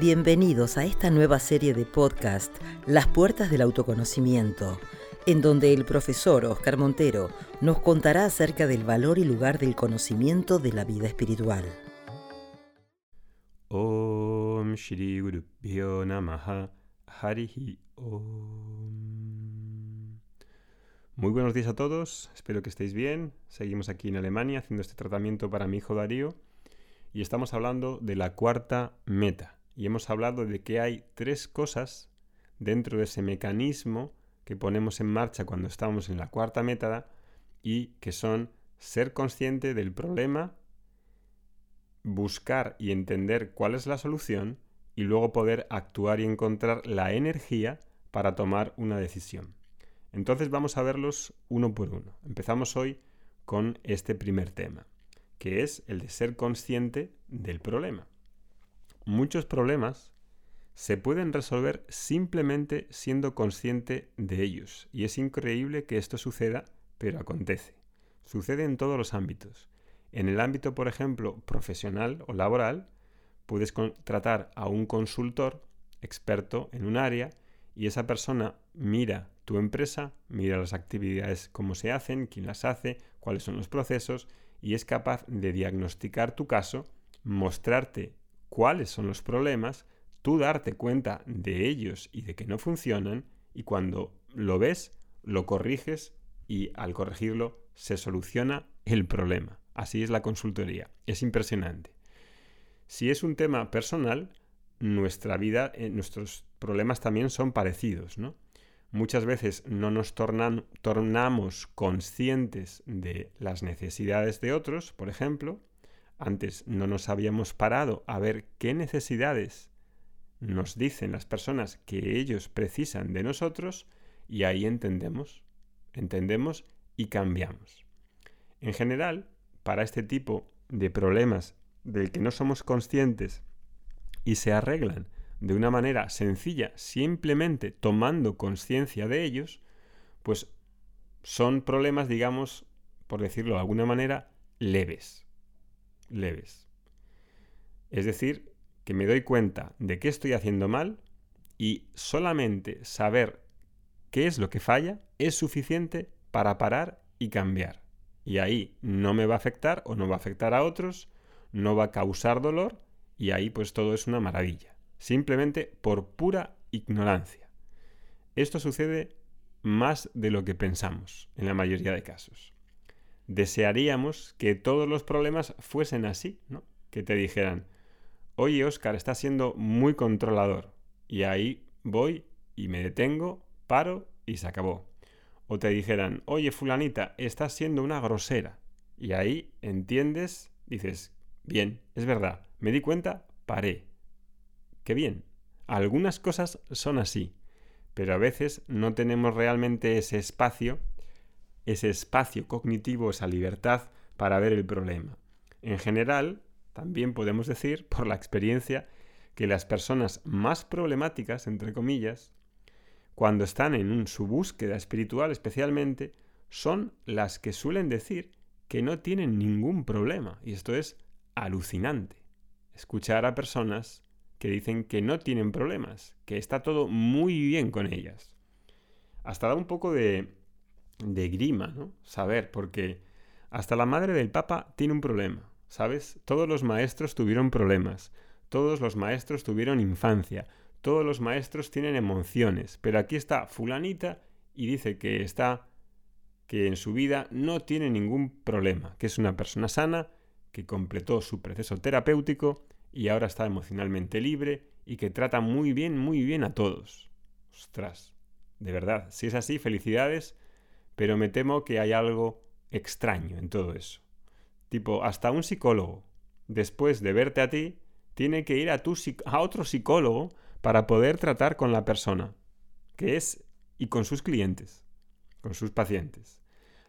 Bienvenidos a esta nueva serie de podcast, Las Puertas del Autoconocimiento, en donde el profesor Oscar Montero nos contará acerca del valor y lugar del conocimiento de la vida espiritual. Om Shri Guru Namaha Harihi Om. Muy buenos días a todos, espero que estéis bien. Seguimos aquí en Alemania haciendo este tratamiento para mi hijo Darío y estamos hablando de la cuarta meta. Y hemos hablado de que hay tres cosas dentro de ese mecanismo que ponemos en marcha cuando estamos en la cuarta meta y que son ser consciente del problema, buscar y entender cuál es la solución y luego poder actuar y encontrar la energía para tomar una decisión. Entonces vamos a verlos uno por uno. Empezamos hoy con este primer tema, que es el de ser consciente del problema. Muchos problemas se pueden resolver simplemente siendo consciente de ellos. Y es increíble que esto suceda, pero acontece. Sucede en todos los ámbitos. En el ámbito, por ejemplo, profesional o laboral, puedes contratar a un consultor experto en un área y esa persona mira tu empresa, mira las actividades, cómo se hacen, quién las hace, cuáles son los procesos y es capaz de diagnosticar tu caso, mostrarte cuáles son los problemas, tú darte cuenta de ellos y de que no funcionan y cuando lo ves, lo corriges y al corregirlo se soluciona el problema. Así es la consultoría. Es impresionante. Si es un tema personal, nuestra vida, eh, nuestros problemas también son parecidos, ¿no? muchas veces no nos tornamos conscientes de las necesidades de otros, por ejemplo, antes no nos habíamos parado a ver qué necesidades nos dicen las personas que ellos precisan de nosotros y ahí entendemos, entendemos y cambiamos. En general, para este tipo de problemas del que no somos conscientes y se arreglan de una manera sencilla, simplemente tomando conciencia de ellos, pues son problemas, digamos, por decirlo de alguna manera, leves. Leves. Es decir, que me doy cuenta de qué estoy haciendo mal y solamente saber qué es lo que falla es suficiente para parar y cambiar. Y ahí no me va a afectar o no va a afectar a otros, no va a causar dolor y ahí pues todo es una maravilla simplemente por pura ignorancia. Esto sucede más de lo que pensamos en la mayoría de casos. Desearíamos que todos los problemas fuesen así, ¿no? Que te dijeran, oye Oscar, estás siendo muy controlador. Y ahí voy y me detengo, paro y se acabó. O te dijeran, oye fulanita, estás siendo una grosera. Y ahí entiendes, dices, bien, es verdad, me di cuenta, paré, Qué bien. Algunas cosas son así, pero a veces no tenemos realmente ese espacio, ese espacio cognitivo, esa libertad para ver el problema. En general, también podemos decir, por la experiencia, que las personas más problemáticas, entre comillas, cuando están en su búsqueda espiritual especialmente, son las que suelen decir que no tienen ningún problema. Y esto es alucinante. Escuchar a personas que dicen que no tienen problemas, que está todo muy bien con ellas. Hasta da un poco de, de grima, ¿no? Saber, porque hasta la madre del Papa tiene un problema, ¿sabes? Todos los maestros tuvieron problemas, todos los maestros tuvieron infancia, todos los maestros tienen emociones, pero aquí está fulanita y dice que está que en su vida no tiene ningún problema, que es una persona sana, que completó su proceso terapéutico y ahora está emocionalmente libre y que trata muy bien, muy bien a todos. Ostras, de verdad, si es así, felicidades, pero me temo que hay algo extraño en todo eso. Tipo, hasta un psicólogo, después de verte a ti, tiene que ir a, tu, a otro psicólogo para poder tratar con la persona, que es, y con sus clientes, con sus pacientes.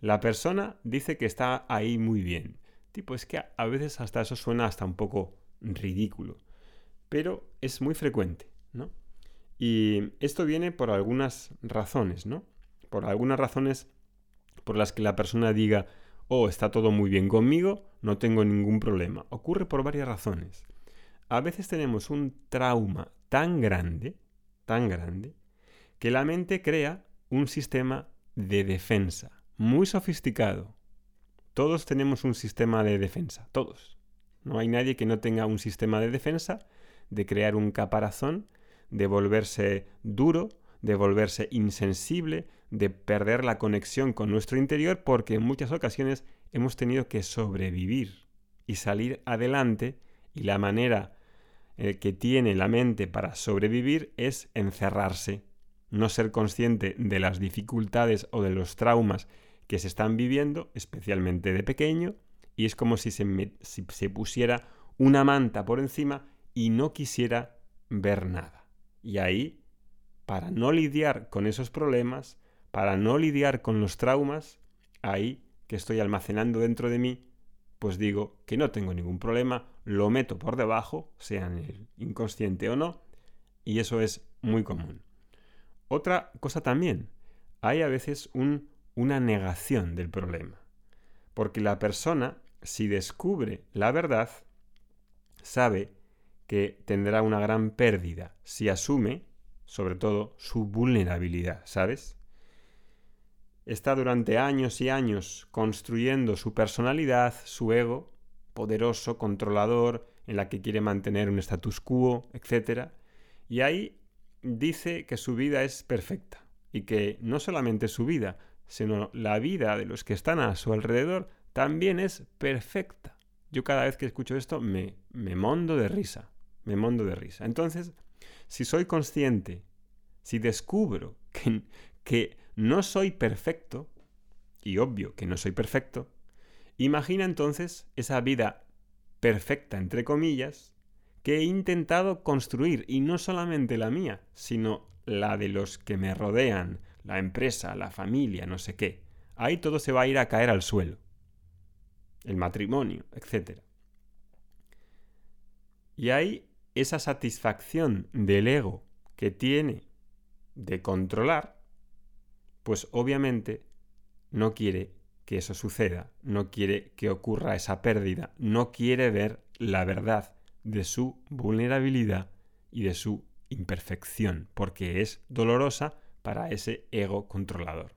La persona dice que está ahí muy bien. Tipo, es que a veces hasta eso suena hasta un poco ridículo. Pero es muy frecuente, ¿no? Y esto viene por algunas razones, ¿no? Por algunas razones por las que la persona diga, oh, está todo muy bien conmigo, no tengo ningún problema. Ocurre por varias razones. a veces tenemos un trauma tan grande, tan grande, que la mente crea un sistema de defensa muy sofisticado. Todos tenemos un sistema de defensa, todos. No hay nadie que no tenga un sistema de defensa, de crear un caparazón, de volverse duro, de volverse insensible, de perder la conexión con nuestro interior porque en muchas ocasiones hemos tenido que sobrevivir y salir adelante y la manera eh, que tiene la mente para sobrevivir es encerrarse, no ser consciente de las dificultades o de los traumas que se están viviendo, especialmente de pequeño, y es como si se, si se pusiera una manta por encima y no quisiera ver nada. Y ahí, para no lidiar con esos problemas, para no lidiar con los traumas, ahí que estoy almacenando dentro de mí, pues digo que no tengo ningún problema, lo meto por debajo, sea en el inconsciente o no, y eso es muy común. Otra cosa también, hay a veces un, una negación del problema, porque la persona, si descubre la verdad, sabe que tendrá una gran pérdida si asume, sobre todo, su vulnerabilidad, ¿sabes? está durante años y años construyendo su personalidad, su ego, poderoso, controlador, en la que quiere mantener un status quo, etc. Y ahí dice que su vida es perfecta y que no solamente su vida, sino la vida de los que están a su alrededor también es perfecta. Yo cada vez que escucho esto me, me mondo de risa, me mondo de risa. Entonces, si soy consciente, si descubro que, que no soy perfecto, y obvio que no soy perfecto, imagina entonces esa vida perfecta, entre comillas, que he intentado construir, y no solamente la mía, sino la de los que me rodean, la empresa, la familia, no sé qué. Ahí todo se va a ir a caer al suelo. El matrimonio, etc. Y hay esa satisfacción del ego que tiene de controlar, pues obviamente no quiere que eso suceda, no quiere que ocurra esa pérdida, no quiere ver la verdad de su vulnerabilidad y de su imperfección, porque es dolorosa para ese ego controlador.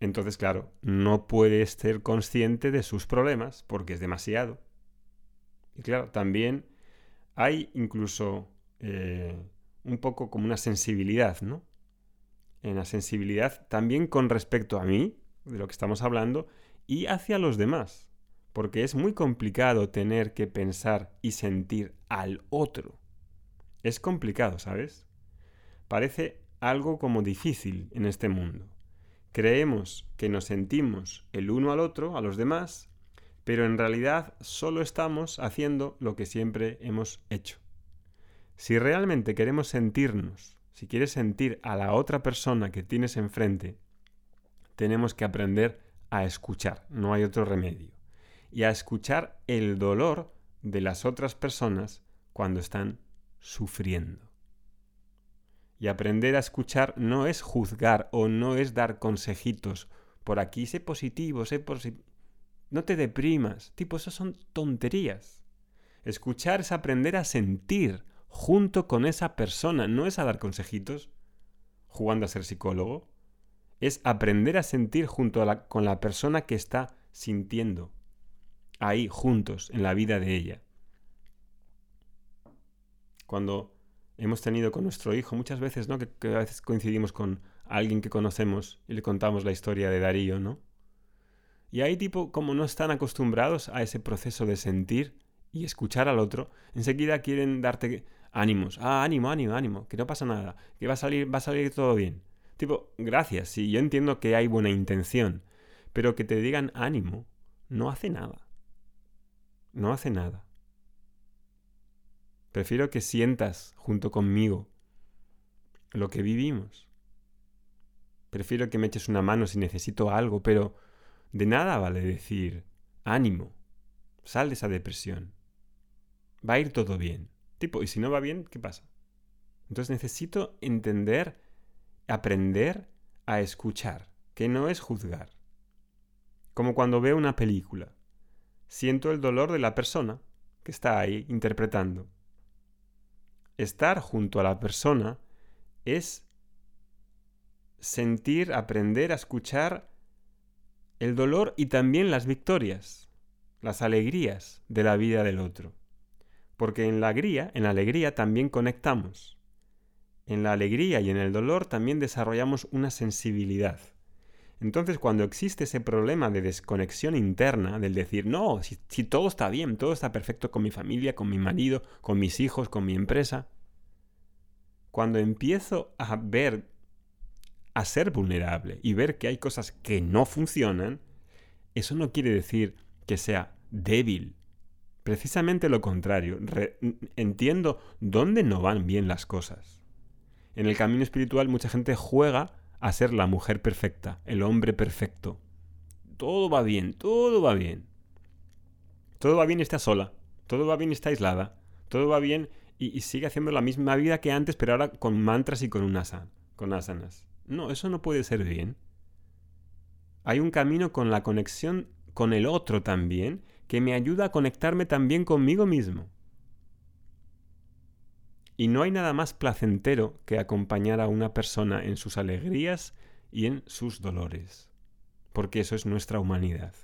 Entonces, claro, no puede ser consciente de sus problemas porque es demasiado. Y claro, también hay incluso eh, un poco como una sensibilidad, ¿no? en la sensibilidad también con respecto a mí, de lo que estamos hablando, y hacia los demás, porque es muy complicado tener que pensar y sentir al otro. Es complicado, ¿sabes? Parece algo como difícil en este mundo. Creemos que nos sentimos el uno al otro, a los demás, pero en realidad solo estamos haciendo lo que siempre hemos hecho. Si realmente queremos sentirnos si quieres sentir a la otra persona que tienes enfrente, tenemos que aprender a escuchar, no hay otro remedio. Y a escuchar el dolor de las otras personas cuando están sufriendo. Y aprender a escuchar no es juzgar o no es dar consejitos. Por aquí sé positivo, sé positivo. No te deprimas. Tipo, eso son tonterías. Escuchar es aprender a sentir junto con esa persona. No es a dar consejitos jugando a ser psicólogo. Es aprender a sentir junto con la persona que está sintiendo. Ahí, juntos, en la vida de ella. Cuando hemos tenido con nuestro hijo, muchas veces, ¿no? Que, que, a veces coincidimos con alguien que conocemos y le contamos la historia de Darío, ¿no? Y ahí, tipo, como no están acostumbrados a ese proceso de sentir y escuchar al otro, enseguida quieren darte ánimos, ah, ánimo, ánimo, ánimo, que no pasa nada, que va a salir, va a salir todo bien. Tipo, gracias, sí, yo entiendo que hay buena intención, pero que te digan ánimo no hace nada. No hace nada. Prefiero que sientas junto conmigo lo que vivimos. Prefiero que me eches una mano si necesito algo, pero de nada vale decir ánimo, sal de esa depresión. Va a ir todo bien. Tipo, y si no va bien, ¿qué pasa? Entonces necesito entender, aprender a escuchar, que no es juzgar. Como cuando veo una película. Siento el dolor de la persona, que está ahí interpretando. Estar junto a la persona es sentir, aprender a escuchar el dolor y también las victorias, las alegrías de la vida del otro. Porque en la alegría, en la alegría también conectamos. En la alegría y en el dolor también desarrollamos una sensibilidad. Entonces, cuando existe ese problema de desconexión interna, del decir, no, si, si, todo está bien, todo está perfecto con mi familia, con mi marido, con mis hijos, con mi empresa, cuando empiezo a ver a ser vulnerable y ver que hay cosas que no funcionan, eso no quiere decir que sea débil. Precisamente lo contrario. entiendo dónde no van bien las cosas. En el camino espiritual mucha gente juega a ser la mujer perfecta, el hombre perfecto. Todo va bien, todo va bien. Todo va bien y está sola. Todo va bien está aislada. Todo va bien y, sigue haciendo la misma vida que antes, pero ahora con mantras y con, un con asanas. No, eso no puede ser bien. Hay un camino con la conexión con el otro también que me ayuda a conectarme también conmigo mismo. Y no hay nada más placentero que acompañar a una persona en sus alegrías y en sus dolores, porque eso es nuestra humanidad.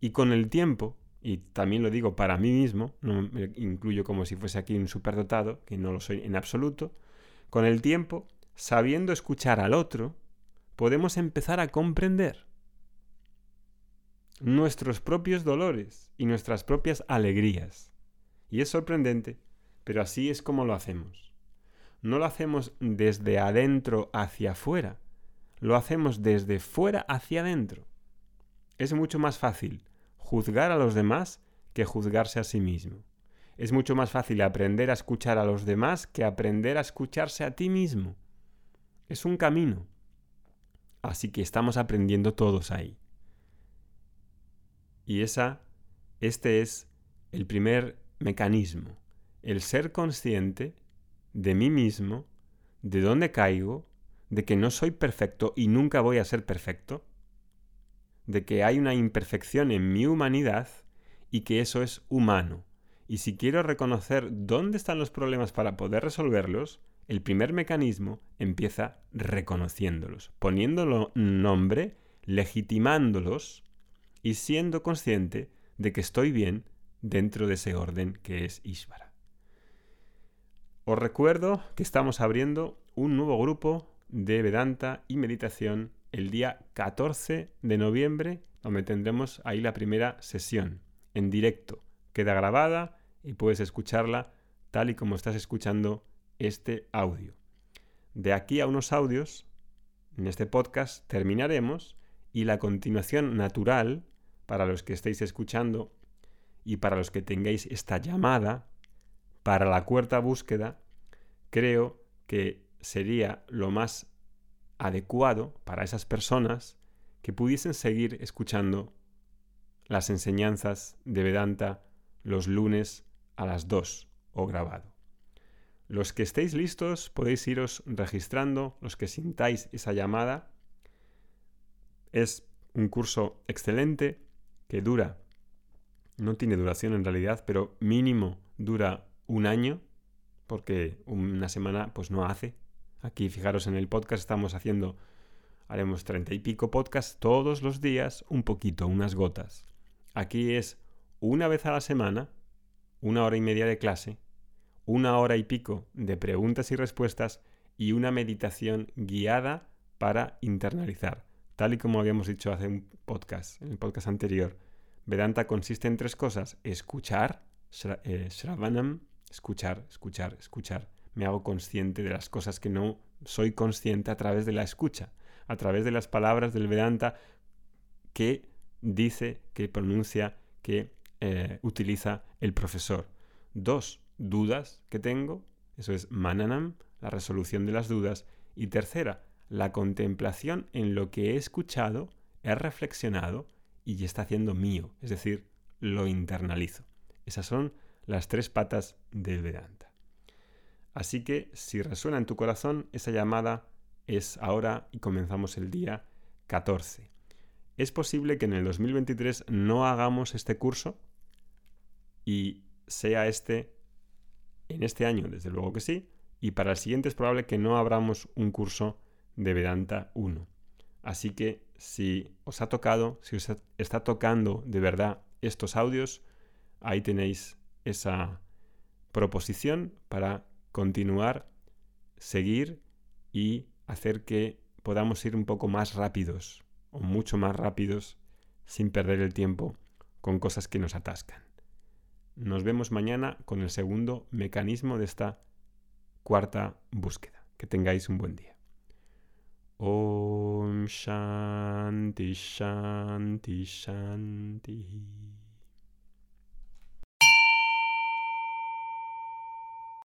Y con el tiempo, y también lo digo para mí mismo, no me incluyo como si fuese aquí un superdotado, que no lo soy en absoluto, con el tiempo sabiendo escuchar al otro, podemos empezar a comprender nuestros propios dolores y nuestras propias alegrías. Y es sorprendente, pero así es como lo hacemos. No lo hacemos desde adentro hacia afuera, lo hacemos desde fuera hacia adentro. Es mucho más fácil juzgar a los demás que juzgarse a sí mismo. Es mucho más fácil aprender a escuchar a los demás que aprender a escucharse a ti mismo. Es un camino. Así que estamos aprendiendo todos ahí. Y esa, este es el primer mecanismo, el ser consciente de mí mismo, de dónde caigo, de que no soy perfecto y nunca voy a ser perfecto, de que hay una imperfección en mi humanidad y que eso es humano. Y si quiero reconocer dónde están los problemas para poder resolverlos, el primer mecanismo empieza reconociéndolos, poniéndolo nombre, legitimándolos y siendo consciente de que estoy bien dentro de ese orden que es Ishvara. Os recuerdo que estamos abriendo un nuevo grupo de Vedanta y meditación el día 14 de noviembre, donde tendremos ahí la primera sesión en directo. Queda grabada y puedes escucharla tal y como estás escuchando este audio. De aquí a unos audios, en este podcast terminaremos y la continuación natural, para los que estéis escuchando y para los que tengáis esta llamada, para la cuarta búsqueda, creo que sería lo más adecuado para esas personas que pudiesen seguir escuchando las enseñanzas de Vedanta los lunes a las 2 o grabado. Los que estéis listos podéis iros registrando, los que sintáis esa llamada. Es un curso excelente que dura, no tiene duración en realidad, pero mínimo dura un año, porque una semana pues no hace. Aquí fijaros en el podcast estamos haciendo, haremos treinta y pico podcasts todos los días, un poquito, unas gotas. Aquí es una vez a la semana, una hora y media de clase, una hora y pico de preguntas y respuestas y una meditación guiada para internalizar. Tal y como habíamos dicho hace un podcast, en el podcast anterior, Vedanta consiste en tres cosas. Escuchar, eh, Shravanam, escuchar, escuchar, escuchar. Me hago consciente de las cosas que no soy consciente a través de la escucha, a través de las palabras del Vedanta que dice, que pronuncia, que eh, utiliza el profesor. Dos, dudas que tengo, eso es mananam, la resolución de las dudas. Y tercera, la contemplación en lo que he escuchado, he reflexionado y está haciendo mío, es decir, lo internalizo. Esas son las tres patas del Vedanta. Así que si resuena en tu corazón, esa llamada es ahora y comenzamos el día 14. Es posible que en el 2023 no hagamos este curso y sea este en este año, desde luego que sí, y para el siguiente es probable que no abramos un curso de Vedanta 1. Así que si os ha tocado, si os está tocando de verdad estos audios, ahí tenéis esa proposición para continuar, seguir y hacer que podamos ir un poco más rápidos o mucho más rápidos sin perder el tiempo con cosas que nos atascan. Nos vemos mañana con el segundo mecanismo de esta cuarta búsqueda. Que tengáis un buen día. Om Shanti Shanti Shanti.